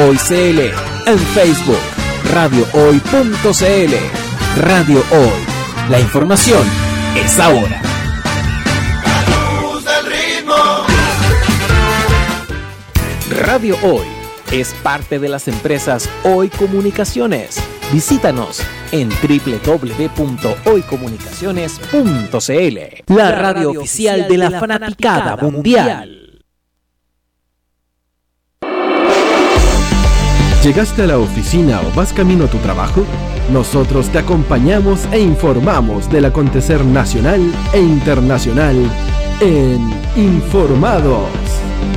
Hoy CL en Facebook, radiohoy.cl. Radio Hoy. La información es ahora. Radio Hoy es parte de las empresas Hoy Comunicaciones. Visítanos en www.hoycomunicaciones.cl. La radio oficial de la fanaticada mundial. ¿Llegaste a la oficina o vas camino a tu trabajo? Nosotros te acompañamos e informamos del acontecer nacional e internacional en Informados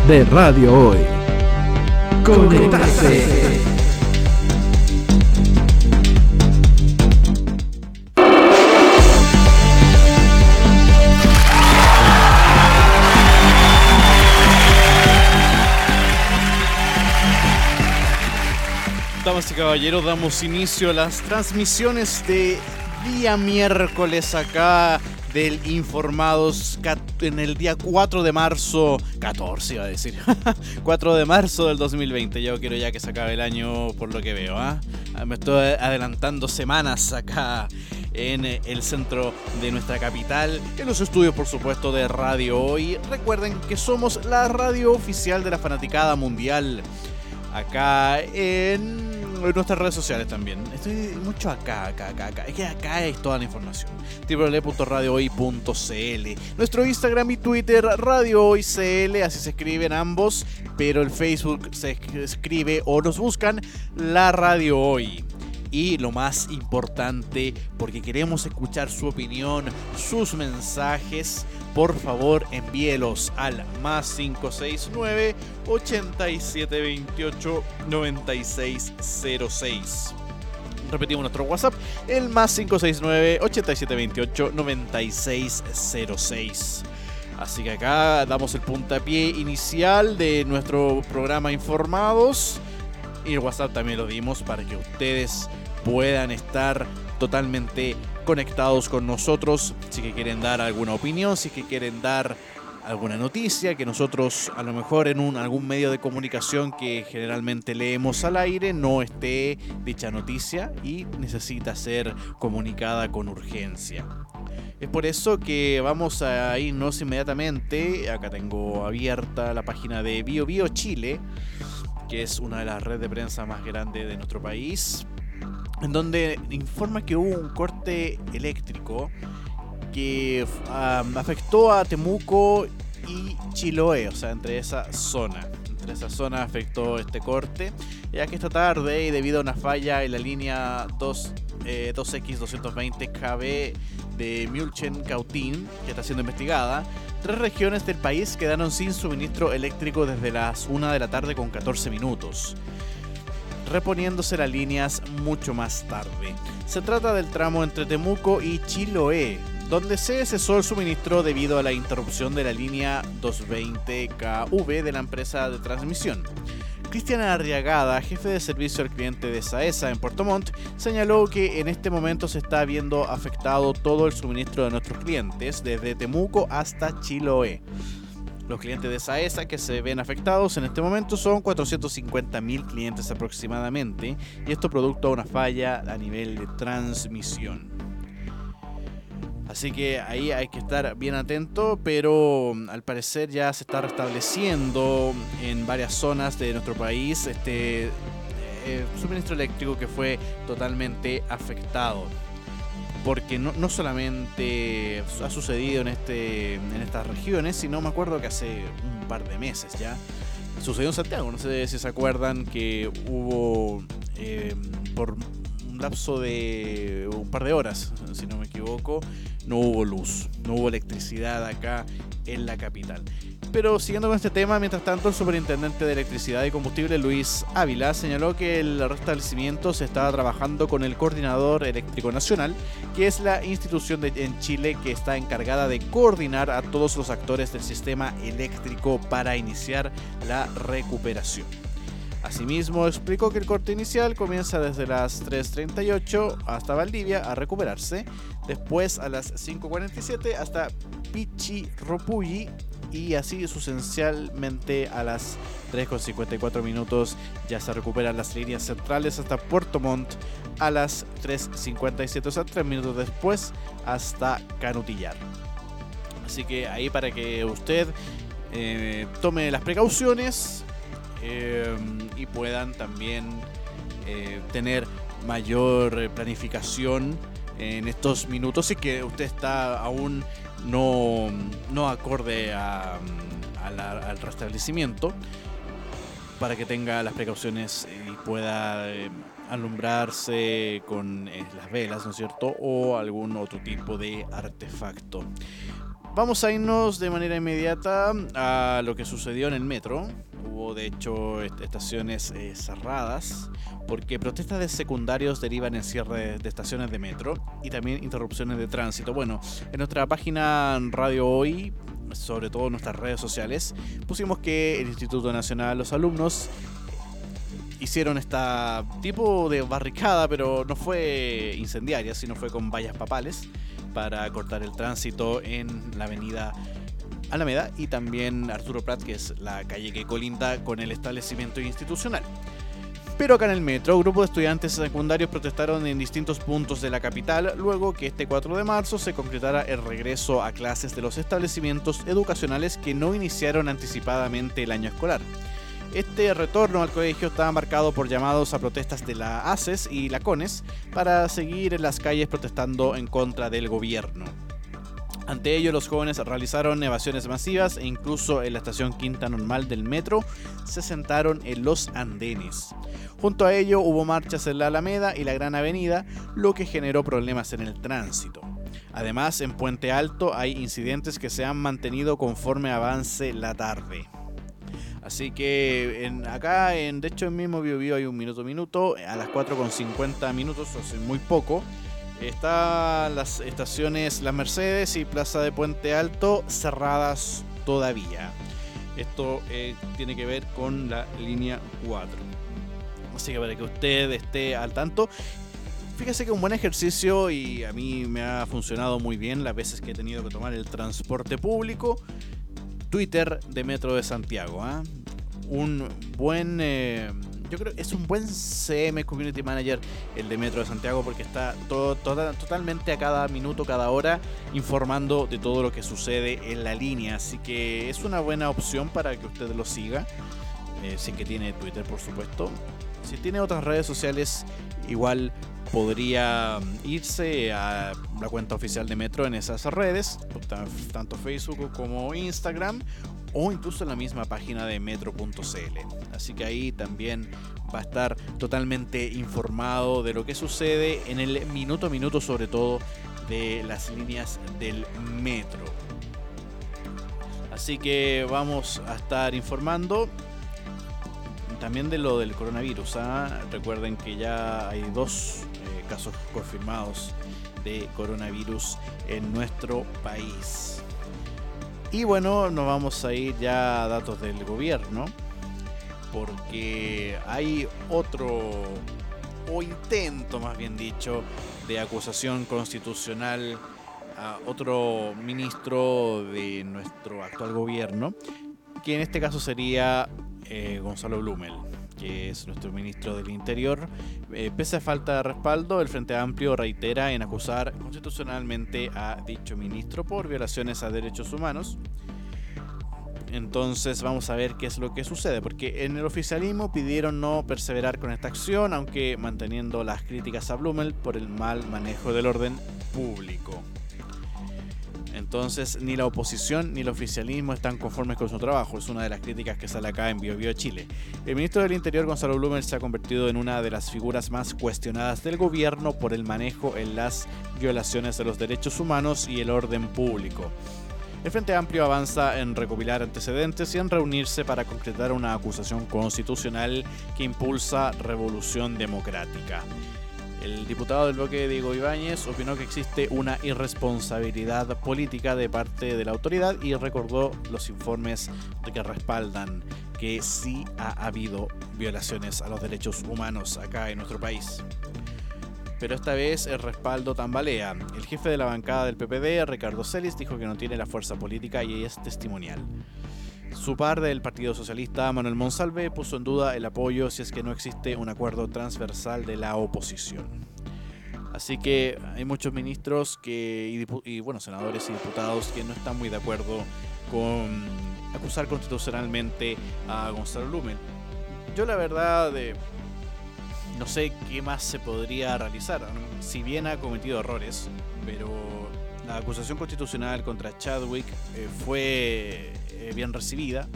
de Radio Hoy. Conectarse. Damas y caballeros, damos inicio a las transmisiones de día miércoles acá del Informados en el día 4 de marzo, 14 iba a decir, 4 de marzo del 2020. Yo quiero ya que se acabe el año por lo que veo, ¿ah? Me estoy adelantando semanas acá en el centro de nuestra capital, en los estudios por supuesto de Radio Hoy. Recuerden que somos la radio oficial de la fanaticada mundial acá en nuestras redes sociales también. Estoy mucho acá, acá, acá, acá. Es que acá es toda la información. www.radiohoy.cl Nuestro Instagram y Twitter, Radio Hoy CL, así se escriben ambos, pero el Facebook se escribe o nos buscan La Radio Hoy y lo más importante, porque queremos escuchar su opinión, sus mensajes, por favor envíelos al más 569 8728 9606. Repetimos nuestro WhatsApp, el más 569 8728 9606. Así que acá damos el puntapié inicial de nuestro programa Informados. Y el WhatsApp también lo dimos para que ustedes puedan estar totalmente conectados con nosotros. Si que quieren dar alguna opinión, si que quieren dar alguna noticia que nosotros a lo mejor en un, algún medio de comunicación que generalmente leemos al aire no esté dicha noticia y necesita ser comunicada con urgencia. Es por eso que vamos a irnos inmediatamente. Acá tengo abierta la página de BioBio Bio Chile, que es una de las redes de prensa más grandes de nuestro país en donde informa que hubo un corte eléctrico que afectó a Temuco y Chiloé, o sea, entre esa zona. Entre esa zona afectó este corte, ya que esta tarde, y debido a una falla en la línea 2, 2X220 KB de Mulchen Cautín, que está siendo investigada, tres regiones del país quedaron sin suministro eléctrico desde las 1 de la tarde con 14 minutos reponiéndose las líneas mucho más tarde. Se trata del tramo entre Temuco y Chiloé, donde se cesó el suministro debido a la interrupción de la línea 220KV de la empresa de transmisión. Cristian Arriagada, jefe de servicio al cliente de Saesa en Puerto Montt, señaló que en este momento se está viendo afectado todo el suministro de nuestros clientes, desde Temuco hasta Chiloé. Los clientes de Saesa que se ven afectados en este momento son 450.000 clientes aproximadamente, y esto producto de una falla a nivel de transmisión. Así que ahí hay que estar bien atento, pero mm, al parecer ya se está restableciendo en varias zonas de nuestro país este eh, suministro eléctrico que fue totalmente afectado porque no, no, solamente ha sucedido en, este, en estas regiones, sino me acuerdo que hace un par de meses ya sucedió en Santiago. No sé si se acuerdan que hubo eh, por un lapso de un par de horas, si no me equivoco, no hubo luz, no hubo electricidad acá en la capital. Pero siguiendo con este tema, mientras tanto, el superintendente de electricidad y combustible Luis Ávila señaló que el restablecimiento se estaba trabajando con el Coordinador Eléctrico Nacional, que es la institución en Chile que está encargada de coordinar a todos los actores del sistema eléctrico para iniciar la recuperación. Asimismo, explicó que el corte inicial comienza desde las 3.38 hasta Valdivia a recuperarse, después a las 5.47 hasta Pichiropulli y así sustancialmente a las 3.54 minutos ya se recuperan las líneas centrales hasta Puerto Montt a las 3.57, o sea, 3 minutos después hasta Canutillar. Así que ahí para que usted eh, tome las precauciones eh, y puedan también eh, tener mayor planificación en estos minutos y que usted está aún no, no acorde al restablecimiento para que tenga las precauciones y pueda alumbrarse con las velas, ¿no es cierto? O algún otro tipo de artefacto. Vamos a irnos de manera inmediata a lo que sucedió en el metro. Hubo de hecho estaciones eh, cerradas porque protestas de secundarios derivan en cierre de estaciones de metro y también interrupciones de tránsito. Bueno, en nuestra página Radio Hoy, sobre todo en nuestras redes sociales, pusimos que el Instituto Nacional los Alumnos hicieron esta tipo de barricada, pero no fue incendiaria, sino fue con vallas papales para cortar el tránsito en la avenida Alameda y también Arturo Prat, que es la calle que colinda con el establecimiento institucional. Pero acá en el metro, grupos de estudiantes secundarios protestaron en distintos puntos de la capital luego que este 4 de marzo se concretara el regreso a clases de los establecimientos educacionales que no iniciaron anticipadamente el año escolar. Este retorno al colegio estaba marcado por llamados a protestas de la ACES y la CONES para seguir en las calles protestando en contra del gobierno. Ante ello, los jóvenes realizaron evasiones masivas e incluso en la estación Quinta Normal del metro se sentaron en los andenes. Junto a ello hubo marchas en la Alameda y la Gran Avenida, lo que generó problemas en el tránsito. Además, en Puente Alto hay incidentes que se han mantenido conforme avance la tarde. Así que en, acá, en, de hecho, en mismo Bio, hay un minuto minuto, a las 4.50 minutos, o sea, muy poco. Están las estaciones Las Mercedes y Plaza de Puente Alto cerradas todavía. Esto eh, tiene que ver con la línea 4. Así que para que usted esté al tanto. Fíjese que un buen ejercicio y a mí me ha funcionado muy bien las veces que he tenido que tomar el transporte público Twitter de Metro de Santiago. ¿ah? Un buen. Eh, yo creo es un buen CM Community Manager el de Metro de Santiago porque está todo, totalmente a cada minuto, cada hora informando de todo lo que sucede en la línea. Así que es una buena opción para que usted lo siga. Eh, si que tiene Twitter, por supuesto. Si tiene otras redes sociales, igual podría irse a la cuenta oficial de Metro en esas redes, tanto Facebook como Instagram, o incluso en la misma página de metro.cl. Así que ahí también va a estar totalmente informado de lo que sucede en el minuto a minuto, sobre todo de las líneas del metro. Así que vamos a estar informando también de lo del coronavirus. ¿ah? Recuerden que ya hay dos casos confirmados de coronavirus en nuestro país. Y bueno, nos vamos a ir ya a datos del gobierno, porque hay otro, o intento más bien dicho, de acusación constitucional a otro ministro de nuestro actual gobierno, que en este caso sería eh, Gonzalo Blumel que es nuestro ministro del Interior, eh, pese a falta de respaldo, el Frente Amplio reitera en acusar constitucionalmente a dicho ministro por violaciones a derechos humanos. Entonces vamos a ver qué es lo que sucede, porque en el oficialismo pidieron no perseverar con esta acción, aunque manteniendo las críticas a Blumel por el mal manejo del orden público. Entonces, ni la oposición ni el oficialismo están conformes con su trabajo. Es una de las críticas que sale acá en BioBio Chile. El ministro del Interior, Gonzalo Blumer, se ha convertido en una de las figuras más cuestionadas del gobierno por el manejo en las violaciones de los derechos humanos y el orden público. El Frente Amplio avanza en recopilar antecedentes y en reunirse para concretar una acusación constitucional que impulsa revolución democrática. El diputado del bloque Diego Ibáñez opinó que existe una irresponsabilidad política de parte de la autoridad y recordó los informes que respaldan que sí ha habido violaciones a los derechos humanos acá en nuestro país. pero esta vez el respaldo tambalea. El jefe de la bancada del PPD, Ricardo Celis, dijo que no tiene la fuerza política y es testimonial. Su par del Partido Socialista, Manuel Monsalve, puso en duda el apoyo si es que no existe un acuerdo transversal de la oposición. Así que hay muchos ministros que, y, bueno, senadores y diputados que no están muy de acuerdo con acusar constitucionalmente a Gonzalo Lumen. Yo la verdad eh, no sé qué más se podría realizar. Si bien ha cometido errores, pero la acusación constitucional contra Chadwick eh, fue eh, bien recibida,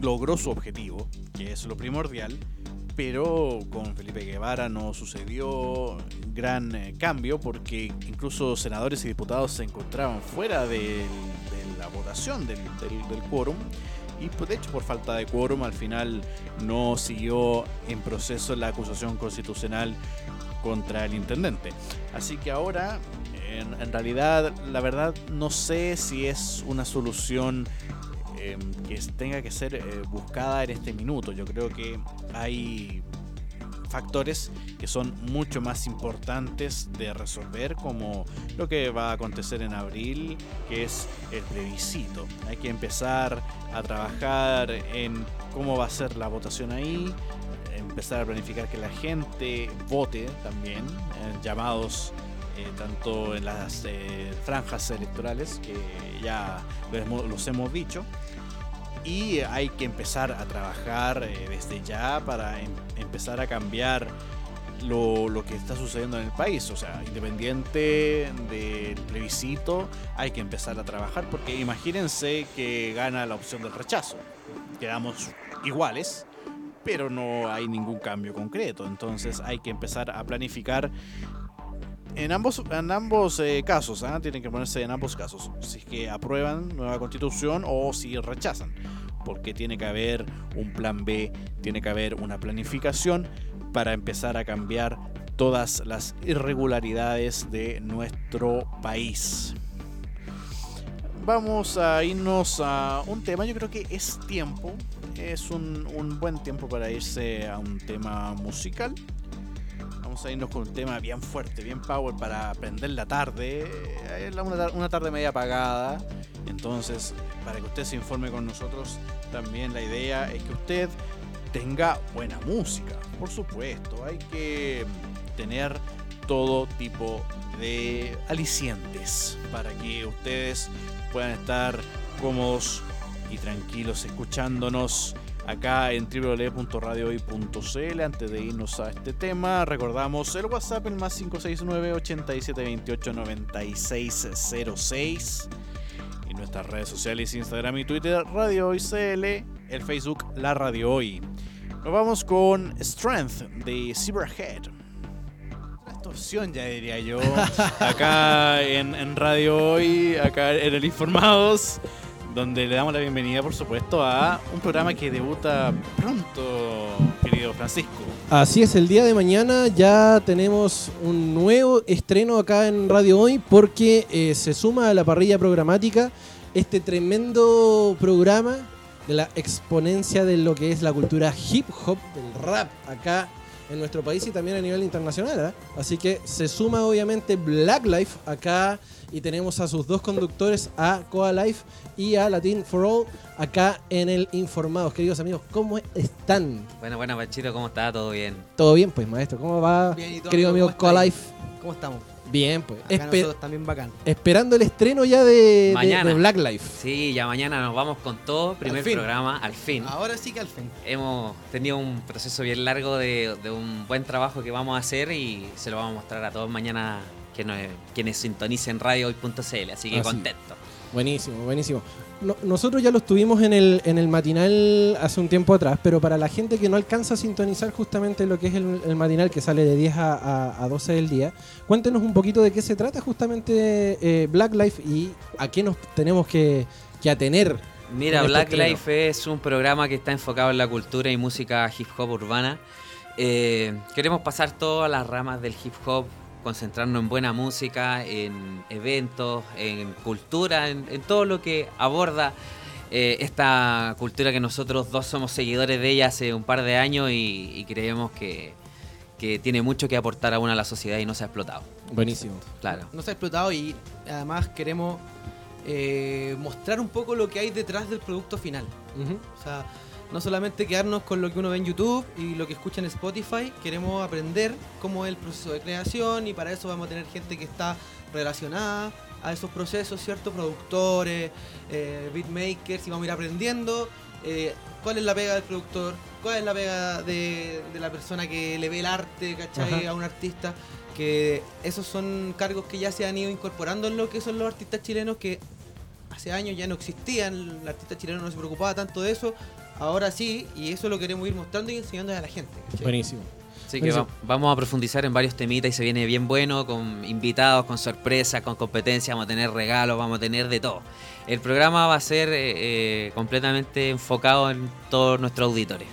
logró su objetivo, que es lo primordial, pero con Felipe Guevara no sucedió gran eh, cambio porque incluso senadores y diputados se encontraban fuera de, la votación del, del quórum y pues, de hecho por falta de quórum al final no siguió en proceso la acusación constitucional contra el intendente. Así que ahora, en, realidad, la verdad no sé si es una solución em, que tenga que ser eh, buscada en este minuto. Yo creo que hay factores que son mucho más importantes de resolver, como lo que va a acontecer en abril, que es el plebiscito. Hay que empezar a trabajar en cómo va a ser la votación ahí, empezar a planificar que la gente vote también, en llamados eh, tanto en las eh, franjas electorales, que ya los hemos dicho, y hay que empezar a trabajar eh, desde ya para em, empezar a cambiar lo, lo, que está sucediendo en el país. O sea, independiente del plebiscito, hay que empezar a trabajar porque imagínense que gana la opción del rechazo. Quedamos iguales, pero no hay ningún cambio concreto. Entonces hay que empezar a planificar en ambos, en ambos eh, casos, ¿ah? tienen que ponerse en ambos casos, si es que aprueban nueva constitución o si rechazan, porque tiene que haber un plan B, tiene que haber una planificación para empezar a cambiar todas las irregularidades de nuestro país. Vamos a irnos a un tema, yo creo que es tiempo, es un, un buen tiempo para irse a un tema musical vamos a irnos con un tema bien fuerte, bien power para aprender la tarde. Una, una tarde media apagada. Entonces, para que usted se informe con nosotros, también la idea es que usted tenga buena música. Por supuesto, hay que tener todo tipo de alicientes para que ustedes puedan estar cómodos y tranquilos escuchándonos acá en www.radiohoy.cl. Antes de irnos a este tema, recordamos el WhatsApp, el más 569-8728-9606. Y nuestras redes sociales, Instagram y Twitter, Radio Hoy CL, el Facebook, La Radio Hoy. Nos vamos con Strength de Cyberhead. Opción ya diría yo, acá en, en Radio Hoy, acá en el Informados donde le damos la bienvenida, por supuesto, a un programa que debuta pronto, querido Francisco. Así es, el día de mañana ya tenemos un nuevo estreno acá en Radio Hoy porque eh, se suma a la parrilla programática este tremendo programa de la exponencia de lo que es la cultura hip hop, del rap acá en nuestro país y también a nivel internacional. ¿eh? Así que se suma obviamente Black Life acá y tenemos a sus dos conductores, a Coa Life y a Latin for All, acá en el Informados. Queridos amigos, ¿cómo están? Bueno, bueno, Pachito, ¿cómo está? ¿Todo bien? Todo bien, pues, maestro. ¿Cómo va, querido amigo Coa Life? ¿Cómo estamos? Bien, pues. nosotros también bacán. Esperando el estreno ya de, Black Life. Sí, ya mañana nos vamos con todo. Primer programa, al fin. Ahora sí que al fin. Hemos tenido un proceso bien largo de, de un buen trabajo que vamos a hacer y se lo vamos a mostrar a todos mañana que quienes sintonicen radiohoy.cl, así que contento. Buenísimo, buenísimo. nosotros ya lo estuvimos en el, en el matinal hace un tiempo atrás, pero para la gente que no alcanza a sintonizar justamente lo que es el, matinal que sale de 10 a, 12 del día, cuéntenos un poquito de qué se trata justamente eh, Black Life y a qué nos tenemos que, atener. Mira, este Black Life es un programa que está enfocado en la cultura y música hip hop urbana. Eh, queremos pasar todas las ramas del hip hop concentrarnos en buena música, en eventos, en cultura, en, todo lo que aborda eh, esta cultura que nosotros dos somos seguidores de ella hace un par de años y, creemos que, que tiene mucho que aportar aún a la sociedad y no se ha explotado. Buenísimo. Claro. No se ha explotado y además queremos eh, mostrar un poco lo que hay detrás del producto final. O sea, no solamente quedarnos con lo que uno ve en YouTube y lo que escucha en Spotify, queremos aprender cómo es el proceso de creación y para eso vamos a tener gente que está relacionada a esos procesos, ¿cierto? Productores, eh, beatmakers y vamos a ir aprendiendo eh, cuál es la pega del productor, cuál es la pega de, de la persona que le ve el arte, ¿cachai? Ajá. A un artista. Que esos son cargos que ya se han ido incorporando en lo que son los artistas chilenos que hace años ya no existían, el artista chileno no se preocupaba tanto de eso, ahora sí, y eso lo queremos ir mostrando y enseñando a la gente. ¿cachai? Buenísimo. Así que va- vamos a profundizar en varios temitas y se viene bien bueno, con invitados, con sorpresas, con competencia, vamos a tener regalos, vamos a tener de todo. El programa va a ser eh, eh, completamente enfocado en todos nuestros auditores.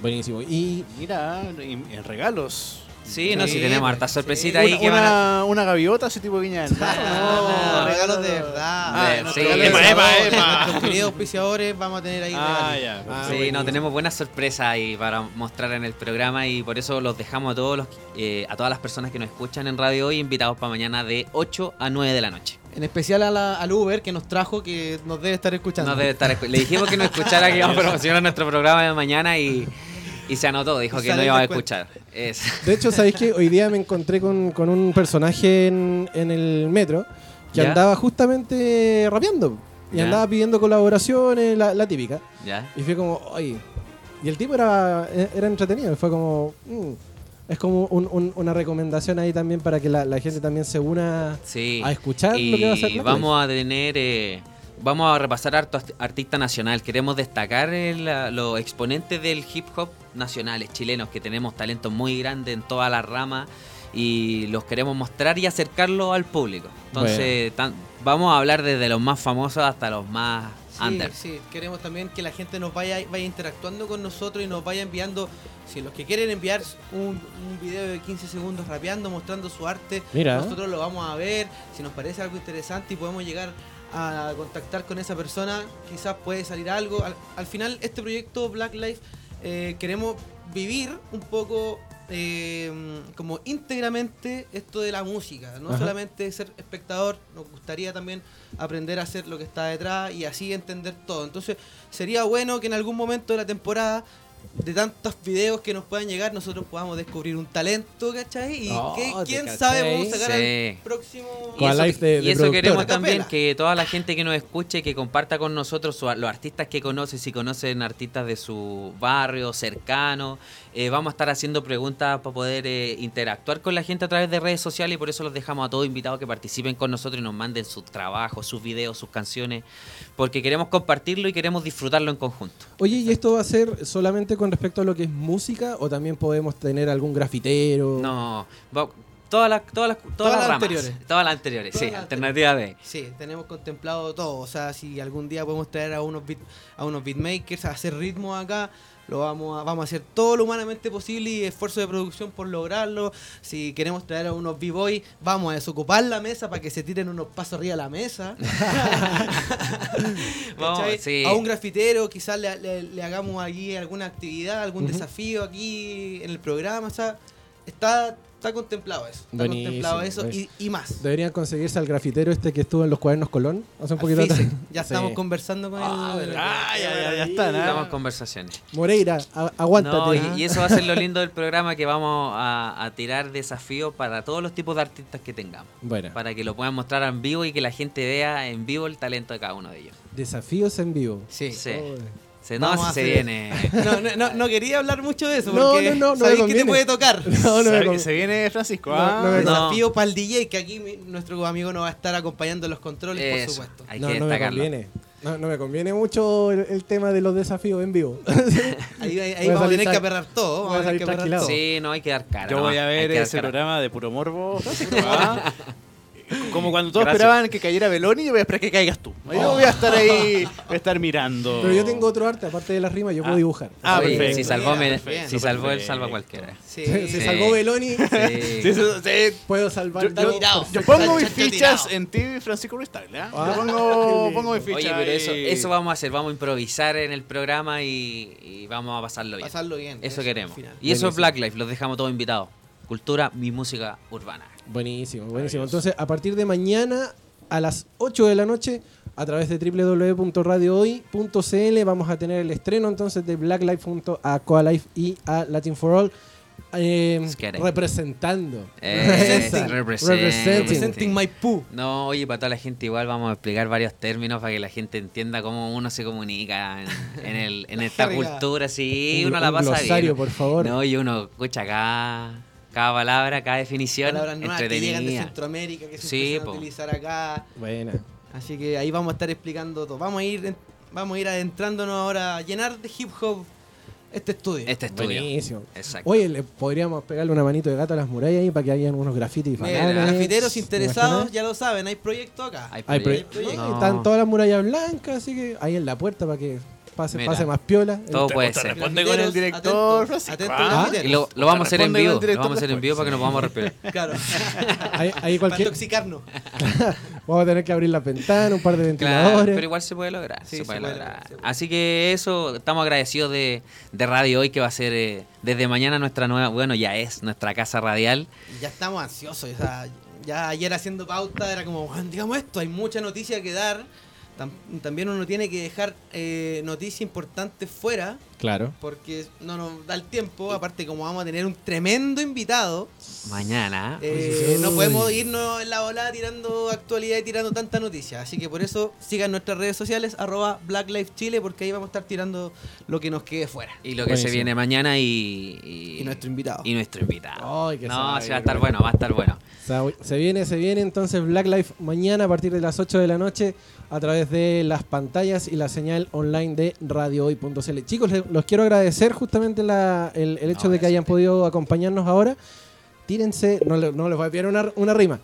Buenísimo. Y Mira, en, en regalos. Sí, no, Sí, si tenemos hartas sí. sorpresitas ahí Una, que van a... una, gaviota, ese tipo de viña del mar. No, No, regalos de verdad. Ah, sí. auspiciadores, Epa, epa, epa. Nuestros queridos auspiciadores vamos a tener ahí Ah, regalos. ya. Ah, Sí, buenísimo. no, tenemos buenas sorpresas ahí para mostrar en el programa y por eso los dejamos a todos los, eh, a todas las personas que nos escuchan en radio hoy invitados para mañana de 8 a 9 de la noche. En especial a la- al Uber que nos trajo, que nos debe estar escuchando. No debe estar escu- Le dijimos que nos escuchara que íbamos a promocionar nuestro programa de mañana y, y se anotó, dijo que no iba a escuchar. Es- de hecho, ¿sabéis que Hoy día me encontré con, con un personaje en, en el metro que ¿Ya? andaba justamente rapeando. Y ¿Ya? andaba pidiendo colaboraciones, la, la típica. ¿Ya? Y fue como, oye. Y el tipo era, era entretenido. Fue como, mm, es como un- un- una recomendación ahí también para que la, la gente también se una Sí. a escuchar lo que va a hacer vamos a tener, eh, vamos a repasar harto art- artista nacional. Queremos destacar el, los exponentes del hip hop nacionales chilenos, que tenemos talentos muy grandes en todas las ramas y los queremos mostrar y acercarlos al público. Entonces, tan- vamos a hablar desde los más famosos hasta los más Sí, under. sí, queremos también que la gente nos vaya, vaya interactuando con nosotros y nos vaya enviando, si los que quieren enviar un, un video de 15 segundos rapeando, mostrando su arte, Mira. nosotros lo vamos a ver, si nos parece algo interesante y podemos llegar a contactar con esa persona, quizás puede salir algo. Al, al final, este proyecto Black Life eh, queremos vivir un poco eh, como íntegramente esto de la música, no Ajá. solamente ser espectador, nos gustaría también aprender a hacer lo que está detrás y así entender todo. Entonces sería bueno que en algún momento de la temporada de tantos videos que nos puedan llegar, nosotros podamos descubrir un talento, ¿cachai? Y Oh, que, ¿te quién cachai? sabe, vamos a sacar Sí. al próximo... Y eso, live de- y de eso productora. queremos también que toda la gente que nos escuche, que comparta con nosotros su- los artistas que conoce, si conocen artistas de su barrio, cercano. Eh, vamos a estar haciendo preguntas para poder eh, interactuar con la gente a través de redes sociales y por eso los dejamos a todos invitados que participen con nosotros y nos manden sus trabajos, sus videos, sus canciones, porque queremos compartirlo y queremos disfrutarlo en conjunto. Oye, ¿y esto va a ser solamente con respecto a lo que es música o también podemos tener algún grafitero? No, va- todas las todas las, todas Todas las las ramas, anteriores. todas las anteriores, Todas sí, las alternativa B. Sí, tenemos contemplado todo. O sea, si algún día podemos traer a unos beat, a unos beatmakers a hacer ritmos acá, lo vamos a, vamos a hacer todo lo humanamente posible y esfuerzo de producción por lograrlo. Si queremos traer a unos b-boys, vamos a desocupar la mesa para que se tiren unos pasos arriba de la mesa. Vamos. A un grafitero quizás le, le- le hagamos aquí alguna actividad, algún desafío aquí en el programa. O sea, está, está contemplado eso. Está Buenísimo, contemplado eso y, más. Deberían conseguirse al grafitero este que estuvo en los cuadernos Colón hace un poquito Al atrás. Ya Sí. estamos conversando con Ah, él. Ah, ya, ya, ya está, ¿no? Estamos conversaciones. Moreira, aguántate. No, y, y eso va a ser lo lindo del programa que vamos a, a tirar desafíos para todos los tipos de artistas que tengamos. Bueno, Para que lo puedan mostrar en vivo y que la gente vea en vivo el talento de cada uno de ellos. desafíos en vivo. Sí. Sí. Oh, Se, no, Vamos si a se viene. No, no, no, no quería hablar mucho de eso No, porque no, no, no sabéis que te puede tocar. No, no Se, viene Francisco. Ah. no me- No. Desafío para el DJ, que aquí mi- nuestro amigo nos va a estar acompañando los controles, por supuesto. hay no, que no me destacarlo. conviene. No, no me conviene mucho el, el tema de los desafíos en vivo. Ahí, ahí- vamos a tener que aperrar todo. Vamos a tener que aperrar todo. Sí, no hay que dar cara. Yo no, voy a ver ese cara. programa de puro morbo. Como cuando todos Gracias. esperaban que cayera Beloni, yo voy a esperar que caigas tú. Yo voy a estar ahí, voy a estar mirando. Pero yo tengo otro arte, aparte de las rimas, yo puedo Ah. dibujar. Ah, Oye, perfecto. Si salvó, me- Perfecto. si salvó él, Perfecto. salva a cualquiera. Sí. Se, salvó Beloni, Sí. Sí, puedo salvar Yo, yo. yo- tirado. yo pongo mis fichas tirado. en ti, Francisco Freestyle. ¿ah? Ah, Yo pongo, pongo mis fichas. Oye, pero eso, ahí. eso vamos a hacer, vamos a improvisar en el programa y, y vamos a pasarlo bien. Pasarlo bien. Eso al queremos. final. Y eso es. Black Life, los dejamos todos invitados. cultura, mi música urbana. Buenísimo, buenísimo. Entonces, a partir de mañana a las 8 de la noche, a través de www.radiohoy.cl, vamos a tener el estreno entonces de Black Life junto a Coa Life y a Latin for All. eh, representando. Eh, representing. Representing. Representing Maipú. No, oye, para toda la gente igual vamos a explicar varios términos para que la gente entienda cómo uno se comunica en, en el, en esta cultura, sí, Un- uno la un pasa glosario, bien. por favor. No, y uno escucha cada, cada palabra, cada definición Palabras nuevas que llegan de. Centroamérica que se Sí, empiezan po. a utilizar acá. Buena. Así que ahí vamos a estar explicando todo. Vamos a ir, vamos a ir adentrándonos ahora a llenar de hip hop este estudio. Este estudio. Buenísimo. Exacto. Oye, le podríamos pegarle una manito de gato a las murallas ahí para que hayan unos grafitis bacanes, grafiteros ¿te interesados, ya lo saben, hay proyecto acá. Hay. No. Están todas las murallas blancas, así que ahí en la puerta para que pase, Mira. pase más piola. Todo Te- puede ser. responde con el director, atentos, Francisco. atentos, Ah. Y lo, lo vamos a hacer en vivo. Lo vamos a hacer en director vivo para que nos podamos respirar. Claro, Ahí, ahí para cualquier, intoxicarnos. vamos a tener que abrir la ventana, un par de Claro, ventiladores. pero igual se puede lograr. Sí, se se puede puede lograr. lograr, se puede. Así que eso, estamos agradecidos de, de Radio Hoy, que va a ser eh, desde mañana nuestra nueva, bueno, ya es nuestra casa radial. Y ya estamos ansiosos. o sea, ya ayer haciendo pauta era como, "Juan, digamos esto, hay mucha noticia que dar. Tam- también uno tiene que dejar eh, noticias importantes fuera Claro. porque no nos da el tiempo. Aparte, como vamos a tener un tremendo invitado, Mañana. eh, no podemos irnos en la volada tirando actualidad y tirando tanta noticia. Así que por eso sigan nuestras redes sociales, arroba Black Lives Chile, porque ahí vamos a estar tirando lo que nos quede fuera. Y lo que se viene mañana y, y, Y nuestro invitado. Y nuestro invitado. Ay, que se no, va a va estar bueno. va a estar bueno. Se viene, se viene entonces Black Life mañana a partir de las 8 de la noche a través de las pantallas y la señal online de radiohoy.cl. Chicos, le- los quiero agradecer justamente la- el, el hecho No, de que hayan podido acompañarnos ahora. Tírense, no, no les voy a pedir una, una rima.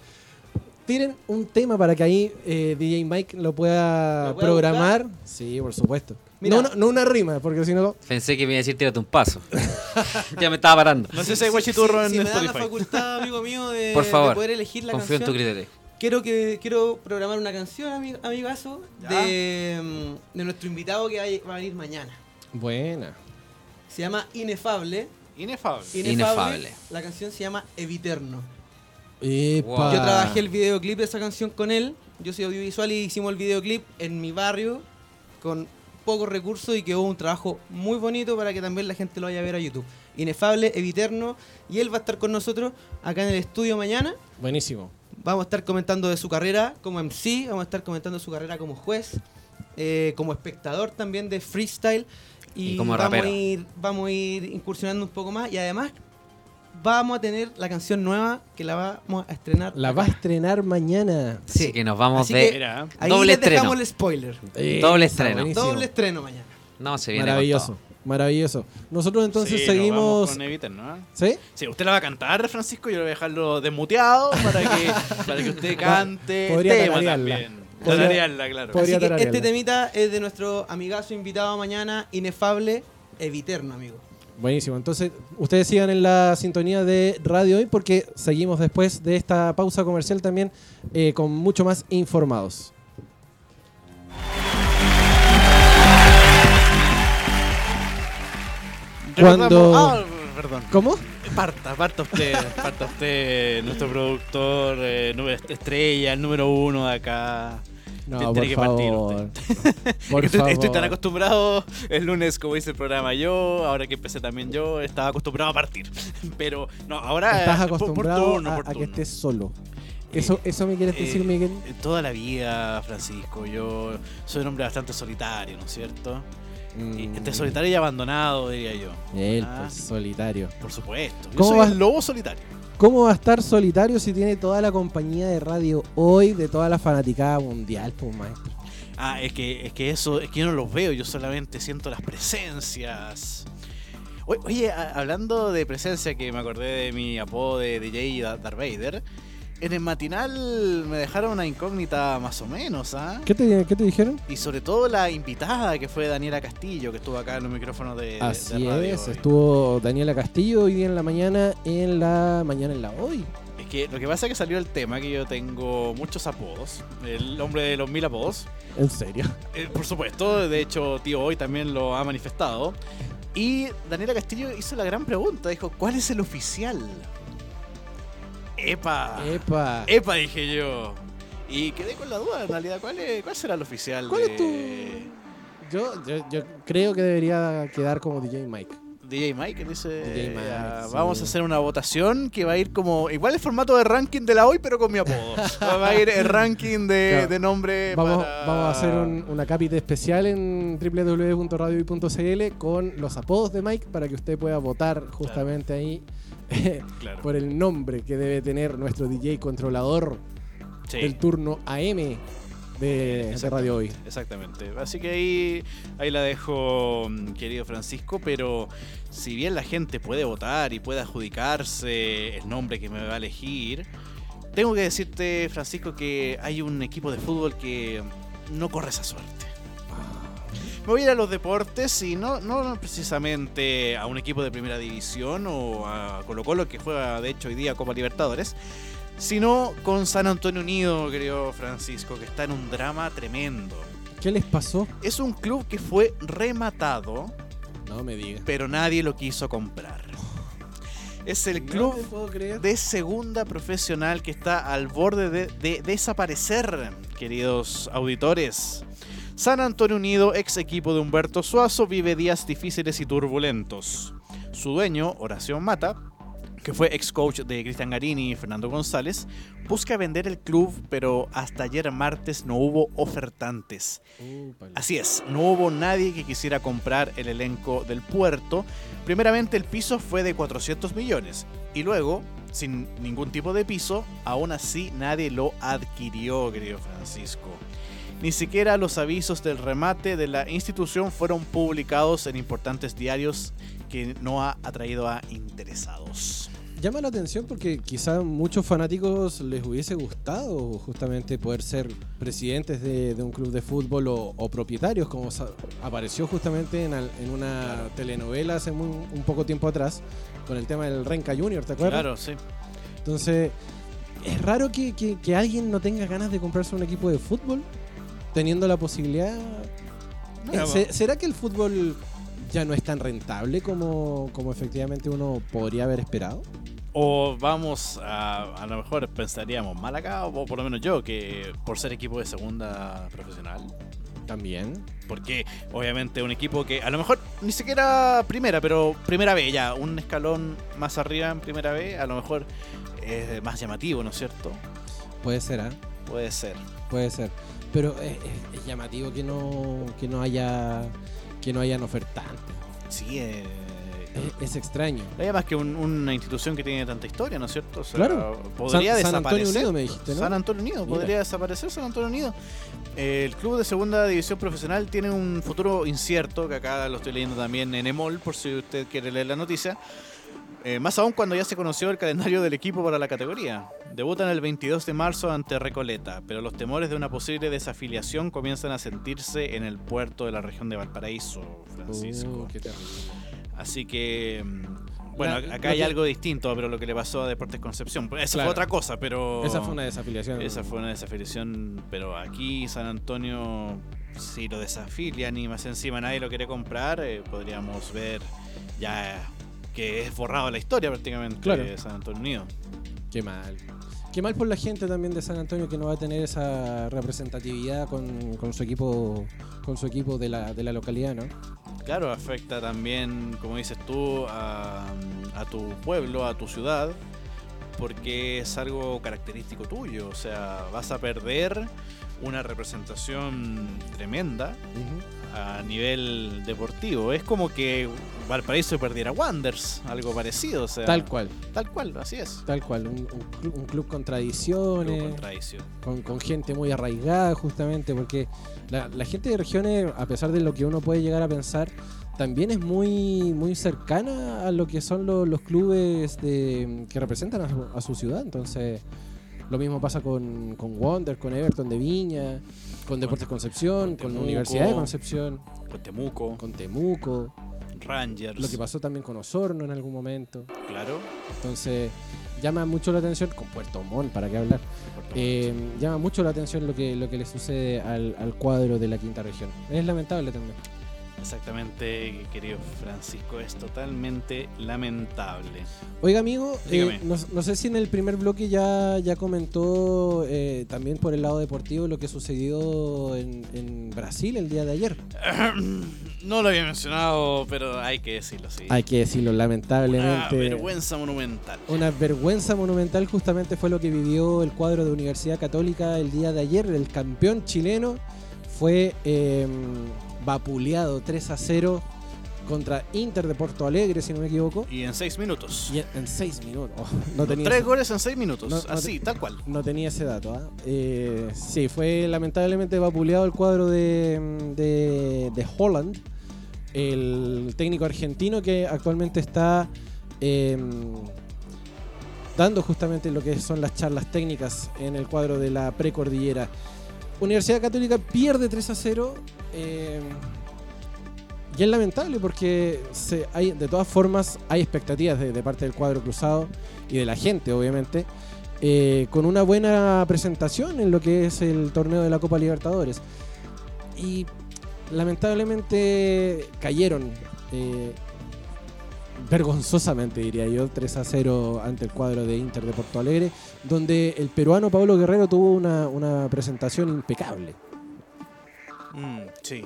Tiren un tema para que ahí eh, DJ Mike lo pueda ¿Lo pueda programar. Sí, por supuesto. Mira. No, no, no una rima, porque si no... Pensé que me iba a decir tírate un paso. ya me estaba parando. No sé si hay guachiturro si, en si me dan la Spotify. facultad, amigo mío, de, Por favor, de poder elegir la Confío en canción. tu criterio. Quiero que quiero programar una canción, ami- amigazo, de, mm, de nuestro invitado que va a venir mañana. Buena. Se llama Inefable. Inefable. Inefable. La canción se llama Eviterno. Epa. Yo trabajé el videoclip de esa canción con él. Yo soy audiovisual y hicimos el videoclip en mi barrio con pocos recursos y quedó un trabajo muy bonito para que también la gente lo vaya a ver a YouTube. Inefable, Eviterno. Y él va a estar con nosotros acá en el estudio mañana. Buenísimo. Vamos a estar comentando de su carrera como MC, vamos a estar comentando su carrera como juez, eh, como espectador también de freestyle y, Y como vamos, rapero. a ir, vamos a ir incursionando un poco más y además vamos a tener la canción nueva que la vamos a estrenar. La acá. va a estrenar mañana. Sí. Así que nos vamos Así de que Mira. Ahí doble les estreno. dejamos el spoiler. Doble Esa, estreno. buenísimo. Doble estreno mañana. No, se viene con Maravilloso, todo. maravilloso. Nosotros entonces Sí, nos seguimos. vamos con Eviter, ¿no? ¿Sí? Sí, usted la va a cantar, Francisco, yo le voy a dejarlo desmuteado para que, para que usted cante Podría tema también. Podría- Tararearla, claro. podría- Así que tararearla. este temita es de nuestro amigazo invitado mañana, Inefable, Eviterno, amigo. Buenísimo. Entonces, ustedes sigan en la sintonía de Radio Hoy porque seguimos después de esta pausa comercial también eh, con mucho más informados. Cuando- Ah, perdón. ¿Cómo? Parta, parta usted, parta usted, nuestro productor, eh, estrella, el número uno de acá. No, Tiene por que partir favor. Por estoy, favor. estoy tan acostumbrado el lunes, como dice el programa yo, ahora que empecé también yo, estaba acostumbrado a partir. Pero no, ahora Estás por- por acostumbrado turno, a, que estés solo. ¿Eso, ¿Eso me quieres decir, Eh, Miguel? Toda la vida, Francisco, yo soy un hombre bastante solitario, ¿no es cierto? Mm, entre solitario y abandonado, diría yo. Él, Ah, pues, solitario. Por supuesto. Yo ¿Cómo soy vas? el lobo solitario. ¿Cómo va a estar solitario si tiene toda la compañía de radio hoy de toda la fanaticada mundial, pues, maestro? Ah, es que, es que eso, es que yo no los veo, yo solamente siento las presencias. Oye, hablando de presencia, que me acordé de mi apodo de DJ Da- Darth Vader, en el matinal me dejaron una incógnita más o menos, ¿ah? ¿Qué te, qué te dijeron? Y sobre todo la invitada que fue Daniela Castillo, que estuvo acá en los micrófonos de, Así de radio. es, hoy. estuvo Daniela Castillo hoy día en la mañana, en la mañana en la hoy. Es que lo que pasa es que salió el tema que yo tengo muchos apodos, el hombre de los mil apodos. ¿En serio? Eh, por supuesto, de hecho, tío hoy también lo ha manifestado. Y Daniela Castillo hizo la gran pregunta, dijo, ¿cuál es el oficial? ¡Epa! ¡Epa! ¡Epa! dije yo. Y quedé con la duda, en realidad. ¿Cuál, es- cuál será el oficial? ¿Cuál de... es tu- Yo, yo, yo creo que debería quedar como DJ Mike. DJ Mike, dice. DJ Mike, ah, sí. Vamos a hacer una votación que va a ir como. Igual el formato de ranking de la hoy, pero con mi apodo. va a ir el ranking de, Claro. de nombre. Vamos, para- vamos a hacer un- una capita especial en www.radiohoy.cl con los apodos de Mike para que usted pueda votar justamente ahí Claro. por el nombre que debe tener nuestro DJ controlador Sí. del turno AM de, de. Radio Hoy. Exactamente. Así que ahí, ahí la dejo, mm, querido Francisco, pero si bien la gente puede votar y puede adjudicarse el nombre que me va a elegir, tengo que decirte, Francisco, que hay un equipo de fútbol que no corre esa suerte. Me voy a ir a los deportes y no, no precisamente a un equipo de primera división o a Colo Colo que juega de hecho hoy día Copa Libertadores, sino con San Antonio Unido, querido Francisco, que está en un drama tremendo. ¿Qué les pasó? Es un club que fue rematado, No me diga. pero nadie lo quiso comprar. Es el club de segunda profesional que está al borde de, de desaparecer, queridos auditores. San Antonio Unido, ex equipo de Humberto Suazo, vive días difíciles y turbulentos. Su dueño, Horacio Mata, que fue ex coach de Cristian Garini y Fernando González, busca vender el club, pero hasta ayer martes no hubo ofertantes. Así es, no hubo nadie que quisiera comprar el elenco del puerto. Primeramente el piso fue de 400 millones y luego, sin ningún tipo de piso, aún así nadie lo adquirió, querido Francisco. Ni siquiera los avisos del remate de la institución fueron publicados en importantes diarios que no ha atraído a interesados. Llama la atención porque quizá muchos fanáticos les hubiese gustado justamente poder ser presidentes de, de un club de fútbol o, o propietarios, como apareció justamente en, al- en una telenovela hace muy- un poco tiempo atrás, con el tema del Renca Junior, ¿te acuerdas? Claro, sí. Entonces, es raro que, que- que alguien no tenga ganas de comprarse un equipo de fútbol, teniendo la posibilidad... Eh, ¿se- ¿Será que el fútbol ya no es tan rentable como, como efectivamente uno podría haber esperado? O vamos a, a lo mejor pensaríamos mal acá, o por lo menos yo, que por ser equipo de segunda profesional. También. Porque obviamente un equipo que a lo mejor ni siquiera primera, pero primera B ya, un escalón más arriba en primera B, a lo mejor es más llamativo, ¿no es cierto? Puede ser, ¿ah? Puede ser. Puede ser. Pero es, es- es llamativo que no, que no haya que no hayan ofertantes. Sí, eh, Es, es extraño. además que un- una institución que tiene tanta historia, ¿no es cierto? O sea, Claro. Podría San, San Antonio desaparecer. Unido me dijiste, ¿no? San Antonio Unido, Mira. podría desaparecer San Antonio Unido. Eh, El club de segunda división profesional tiene un futuro incierto, que acá lo estoy leyendo también en Emol, por si usted quiere leer la noticia. Eh, más aún cuando ya se conoció el calendario del equipo para la categoría. Debutan el 22 de marzo ante Recoleta, pero los temores de una posible desafiliación comienzan a sentirse en el puerto de la región de Valparaíso, Francisco. Uh, qué. Así que, mm, bueno, La- acá hay que- algo distinto, pero lo que le pasó a Deportes Concepción. Esa Claro. fue otra cosa, pero... Esa fue una desafiliación. Esa fue una desafiliación, pero aquí San Antonio, si lo desafilian y más encima nadie lo quiere comprar, eh, podríamos ver ya que es borrado la historia prácticamente Claro. de San Antonio Unido. Qué mal. Qué mal por la gente también de San Antonio que no va a tener esa representatividad con, con su equipo con su equipo de la, de la localidad, ¿no? Claro, afecta también, como dices tú, a, a tu pueblo, a tu ciudad, porque es algo característico tuyo. O sea, vas a perder una representación tremenda a nivel deportivo. Es como que Valparaíso perdiera Wanders, algo parecido. O sea, Tal cual, Tal cual, así es. tal cual. Un, un club, un club con Club tradiciones, con tradición. con, con gente muy arraigada justamente, porque la, la gente de regiones, a pesar de lo que uno puede llegar a pensar, también es muy, muy cercana a lo que son lo- los clubes de, que representan a su, a su ciudad. Entonces, lo mismo pasa con, con Wonder, con Everton de Viña, con Deportes Concepción, con con, la. Universidad de Concepción, Con Temuco, con Temuco, Rangers. lo que pasó también con Osorno en algún momento. Claro. Entonces, llama mucho la atención, con Puerto Montt, para qué hablar. Eh, llama mucho la atención lo que, lo que le sucede al, al cuadro de la quinta región. Es lamentable también. Exactamente, querido Francisco, es totalmente lamentable. Oiga, amigo, eh, Dígame. no, no sé si en el primer bloque ya, ya comentó eh, también por el lado deportivo lo que sucedió en, en Brasil el día de ayer. No lo había mencionado, pero hay que decirlo, sí. Hay que decirlo, Una lamentablemente. vergüenza monumental. Una vergüenza monumental justamente fue lo que vivió el cuadro de Universidad Católica el día de ayer. El campeón chileno fue eh, vapuleado 3 a 0 contra Inter de Porto Alegre, si no me equivoco. Y en seis minutos. Y en- en 6 minutos. Oh, no tenía Tres ese- goles en seis minutos. No, no Así, te- tal cual. No tenía ese dato. ¿ah? Eh, sí, fue lamentablemente vapuleado el cuadro de, de, de Holland, el técnico argentino que actualmente está eh, dando justamente lo que son las charlas técnicas en el cuadro de la precordillera. Universidad Católica pierde 3 a 0. eh, y es lamentable porque se, hay, de todas formas hay expectativas de, parte del cuadro cruzado y de la gente, obviamente, eh, con una buena presentación en lo que es el torneo de la Copa Libertadores. Y lamentablemente cayeron eh, vergonzosamente, diría yo, 3 a 0 ante el cuadro de Inter de Porto Alegre, donde el peruano Pablo Guerrero tuvo una, una presentación impecable. Mm, sí.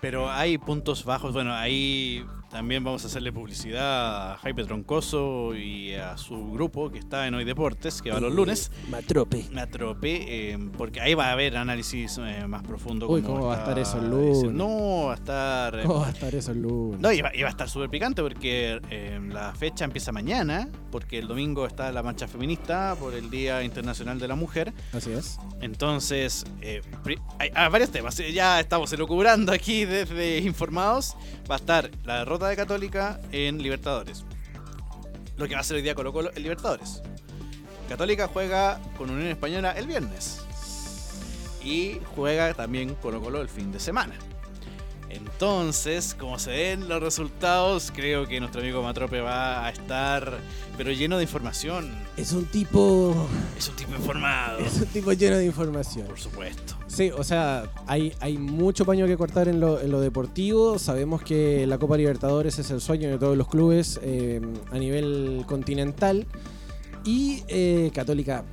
Pero hay puntos bajos. Bueno, ahí también vamos a hacerle publicidad a Jaime Troncoso y a su grupo que está en Hoy Deportes, que va los lunes. Matrope. Matrope, eh, porque ahí va a haber análisis eh, más profundo. Uy, ¿cómo va a estar eso el lunes? No, va a estar. ¿Cómo va a estar eso el lunes? No, iba, iba a estar súper picante porque eh, la fecha empieza mañana, porque el domingo está la marcha feminista por el Día Internacional de la Mujer. Así es. Entonces, eh, hay, hay varios temas. eh, Ya estamos elucubrando aquí desde Informados. Va a estar la derrota de Católica en Libertadores. Lo que va a ser hoy día Colo Colo en Libertadores. Católica juega con Unión Española el viernes. Y juega también Colo Colo el fin de semana. Entonces, como se ven los resultados, creo que nuestro amigo Matrope va a estar, pero lleno de información. Es un tipo. Es un tipo informado, Es un tipo lleno de información. por supuesto. Sí, o sea, hay, hay mucho paño que cortar en lo, en lo deportivo. Sabemos que la Copa Libertadores es el sueño de todos los clubes eh, a nivel continental. Y eh, Católica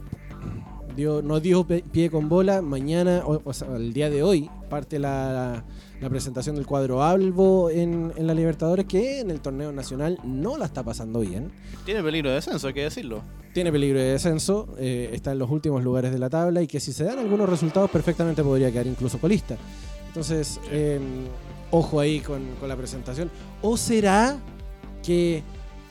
dio, no dio pie con bola. Mañana, o, o sea, el día de hoy, parte la, la presentación del cuadro Albo en, en la Libertadores, que en el torneo nacional no la está pasando bien. Tiene peligro de descenso, hay que decirlo. Tiene peligro de descenso, eh, está en los últimos lugares de la tabla y que si se dan algunos resultados perfectamente podría quedar incluso colista. Entonces, eh, ojo ahí con, con la presentación. ¿O será que,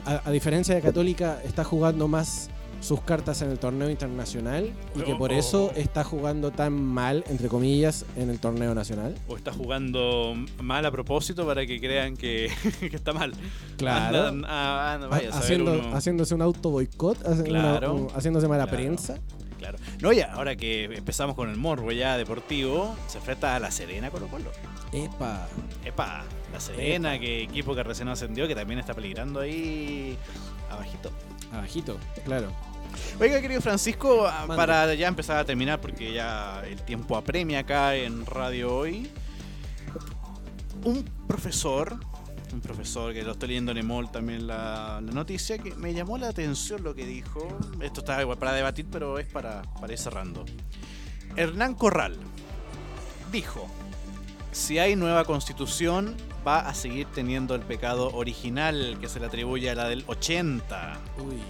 a, a diferencia de Católica, está jugando más sus cartas en el torneo internacional y que por Oh. eso está jugando tan mal, entre comillas, en el torneo nacional? O está jugando mal a propósito para que crean que, que está mal. Claro. Anda- ah, anda, vaya Haciendo, uno. haciéndose un auto boicot, Claro. haciéndose mala Claro. prensa. Claro. No, ya, ahora que empezamos con el morbo ya deportivo, se enfrenta a La Serena Colo Colo. Epa. Epa, La Serena, que equipo que recién ascendió, que también está peligrando ahí abajito. Abajito, claro. Oiga, querido Francisco, ah, para ya empezar a terminar, porque ya el tiempo apremia acá en Radio Hoy, un profesor, un profesor que lo estoy leyendo en Emol también la, la noticia, que me llamó la atención lo que dijo. Esto está igual para debatir, pero es para, para ir cerrando. Hernán Corral dijo, si hay nueva constitución, va a seguir teniendo el pecado original que se le atribuye a la del 80. Uy.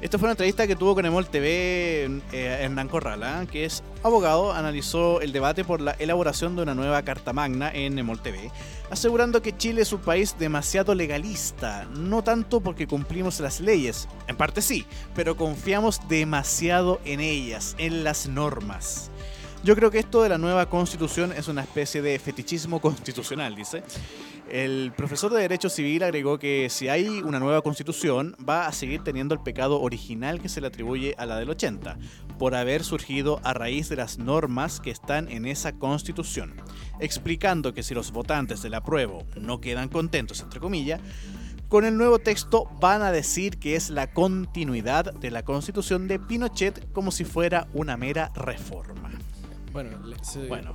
Esta fue una entrevista que tuvo con Emol TV eh, Hernán Corrala, que es abogado, analizó el debate por la elaboración de una nueva Carta Magna en Emol TV, asegurando que Chile es un país demasiado legalista, no tanto porque cumplimos las leyes, en parte sí, pero confiamos demasiado en ellas, en las normas. Yo creo que esto de la nueva constitución es una especie de fetichismo constitucional, dice. El profesor de Derecho Civil agregó que si hay una nueva constitución, va a seguir teniendo el pecado original que se le atribuye a la del 80, por haber surgido a raíz de las normas que están en esa constitución, explicando que si los votantes del apruebo no quedan contentos, entre comillas, con el nuevo texto van a decir que es la continuidad de la constitución de Pinochet como si fuera una mera reforma. Bueno, se- Bueno,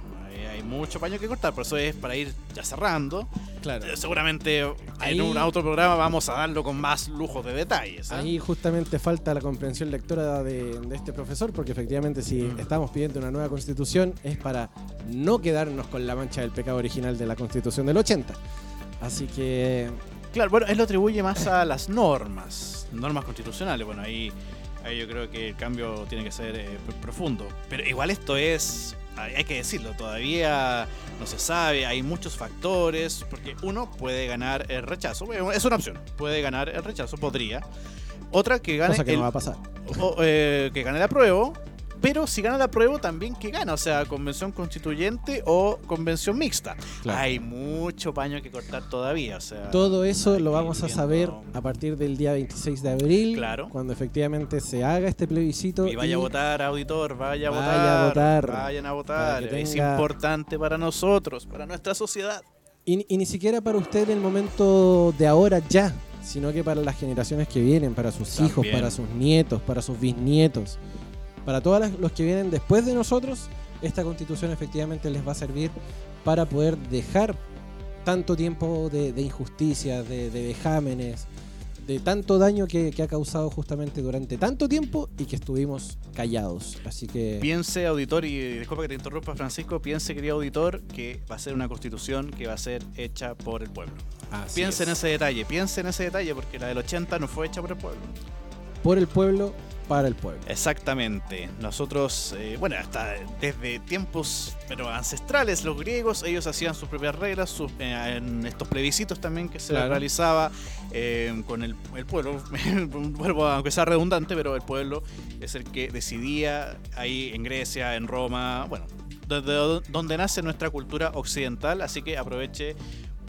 hay mucho paño que cortar, por eso es para ir ya cerrando. Claro. Eh, Seguramente Ahí- en un otro programa vamos a darlo con más lujos de detalles. ¿ah? Ahí justamente falta la comprensión lectora de, de este profesor, porque efectivamente si Mm. estamos pidiendo una nueva constitución es para no quedarnos con la mancha del pecado original de la constitución del 80. Así que Claro, bueno, él lo atribuye más a las normas, normas constitucionales. Bueno, ahí, ahí yo creo que el cambio tiene que ser eh, pr- profundo. Pero igual esto es, hay que decirlo, todavía no se sabe, hay muchos factores, porque uno puede ganar el rechazo, es una opción, puede ganar el rechazo, podría. Otra que gane cosa que el, no va a pasar. o, eh, que gane el apruebo, pero si gana el apruebo también que gana, o sea, convención constituyente o convención mixta. Claro. Hay mucho paño que cortar todavía, o sea. Todo eso lo vamos a saber a partir del día 26 de abril, Claro. cuando efectivamente se haga este plebiscito. Y vaya a votar, auditor, vaya a Vaya votar. a votar. Vayan a votar. Es importante para nosotros, para nuestra sociedad. Y, y ni siquiera para usted en el momento de ahora ya, sino que para las generaciones que vienen, para sus hijos, para sus nietos, para sus bisnietos, para todos los que vienen después de nosotros, esta constitución efectivamente les va a servir para poder dejar tanto tiempo de, de injusticias, de, de vejámenes, de tanto daño que, que ha causado justamente durante tanto tiempo y que estuvimos callados. Así que... Piense, auditor, y disculpa que te interrumpa, Francisco, piense, querido auditor, que va a ser una constitución que va a ser hecha por el pueblo. así piense en es. ese detalle, piense en ese detalle, porque la del 80 no fue hecha por el pueblo. Por el pueblo, para el pueblo. Exactamente. Nosotros, eh, bueno, hasta desde tiempos pero ancestrales, los griegos, ellos hacían sus propias reglas, sus- eh, en estos plebiscitos también que se Claro. realizaba eh, con el, el pueblo, vuelvo aunque sea redundante, pero el pueblo es el que decidía ahí en Grecia, en Roma, bueno, desde donde nace nuestra cultura occidental, así que aproveche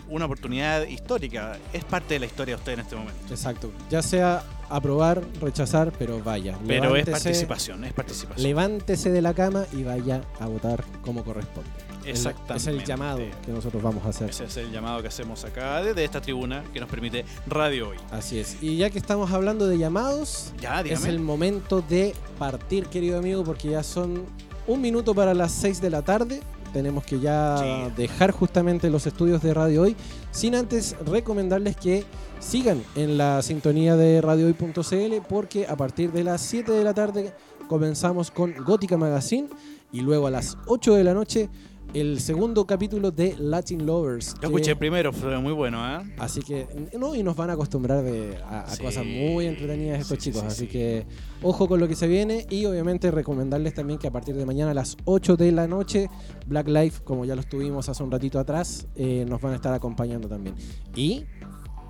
una oportunidad histórica. Es parte de la historia de usted en este momento. Exacto. Ya sea aprobar, rechazar, pero vaya. Pero es participación, es participación. Levántese de la cama y vaya a votar como corresponde. Exactamente. Es el llamado que nosotros vamos a hacer. Ese es el llamado que hacemos acá desde esta tribuna que nos permite Radio Hoy. Así es. Y ya que estamos hablando de llamados, Ya, es el momento de partir, querido amigo, porque ya son un minuto para las 6 de la tarde. Tenemos que ya dejar justamente los estudios de Radio Hoy, sin antes recomendarles que sigan en la sintonía de radiohoy.cl porque a partir de las 7 de la tarde comenzamos con Gótica Magazine y luego a las 8 de la noche el segundo capítulo de Latin Lovers. Yo que- escuché primero, fue muy bueno, ¿eh? Así que, no, y nos van a acostumbrar de- a, a Sí, cosas muy entretenidas estos sí, chicos. sí, así sí. que, ojo con lo que se viene. Y obviamente recomendarles también que a partir de mañana a las 8 de la noche, Black Life, como ya lo estuvimos hace un ratito atrás, eh, nos van a estar acompañando también. Y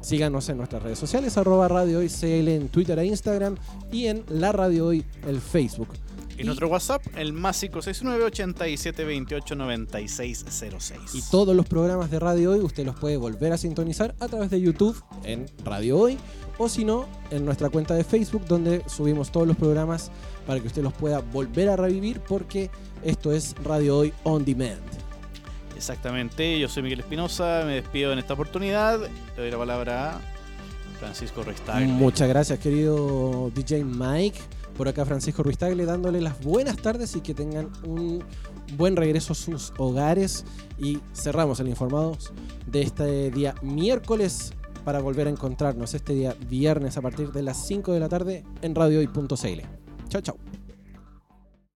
síganos en nuestras redes sociales, arroba Radio Hoy CL en Twitter e Instagram y en La Radio Hoy, el Facebook. Y nuestro WhatsApp, el más 569 87 28 9606. Y todos los programas de Radio Hoy usted los puede volver a sintonizar a través de YouTube en Radio Hoy o si no en nuestra cuenta de Facebook donde subimos todos los programas para que usted los pueda volver a revivir porque esto es Radio Hoy On Demand. Exactamente, yo soy Miguel Espinosa, me despido en esta oportunidad. Le doy la palabra a Francisco Reistagle. Muchas gracias querido DJ Mike. Por acá Francisco Ruiz Tagle dándole las buenas tardes y que tengan un buen regreso a sus hogares. Y cerramos el informados de este día miércoles para volver a encontrarnos este día viernes a partir de las 5 de la tarde en radiohoy.cl. Chao, chao.